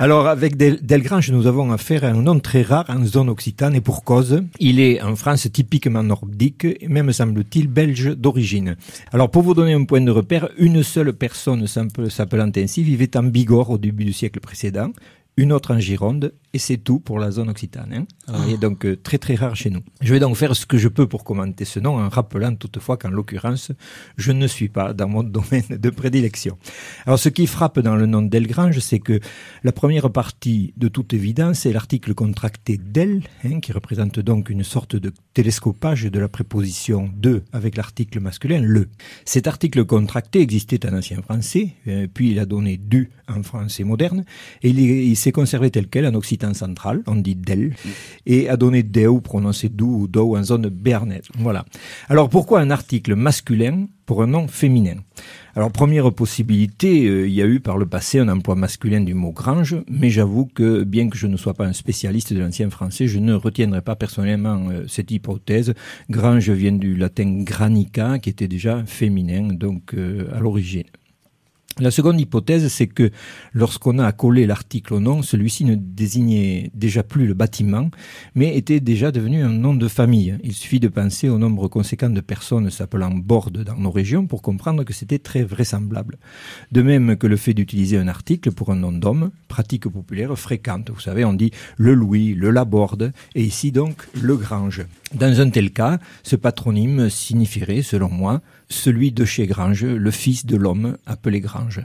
Alors, avec Del Delgrange, nous avons affaire à un nom très rare en zone occitane et pour cause. Il est en France typiquement nordique même semble-t-il belge d'origine. Alors, pour vous donner un point de repère, une seule personne s'appelant ainsi vivait en Bigorre au début du siècle précédent une autre en Gironde, et c'est tout pour la zone occitane. Hein. Il est donc euh, très très rare chez nous. Je vais donc faire ce que je peux pour commenter ce nom, en rappelant toutefois qu'en l'occurrence, je ne suis pas dans mon domaine de prédilection. Alors, ce qui frappe dans le nom d'Elgrange, c'est que la première partie, de toute évidence, est l'article contracté d'El, hein, qui représente donc une sorte de télescopage de la préposition de avec l'article masculin le. Cet article contracté existait en ancien français, euh, puis il a donné du en français moderne, et il s'est conservé tel quel en occitan central, on dit del, et a donné deu, prononcé dou ou dou en zone béarnaise. Voilà. Alors pourquoi un article masculin pour un nom féminin? Alors première possibilité, euh, il y a eu par le passé un emploi masculin du mot grange, mais j'avoue que bien que je ne sois pas un spécialiste de l'ancien français, je ne retiendrai pas personnellement euh, cette hypothèse. Grange vient du latin granica, qui était déjà féminin, donc euh, à l'origine. La seconde hypothèse, c'est que lorsqu'on a accolé l'article au nom, celui-ci ne désignait déjà plus le bâtiment, mais était déjà devenu un nom de famille. Il suffit de penser au nombre conséquent de personnes s'appelant Borde dans nos régions pour comprendre que c'était très vraisemblable. De même que le fait d'utiliser un article pour un nom d'homme, pratique populaire fréquente. Vous savez, on dit le Louis, le Laborde, et ici donc le Grange. Dans un tel cas, ce patronyme signifierait, selon moi, celui de chez Grange, le fils de l'homme appelé Grange échange.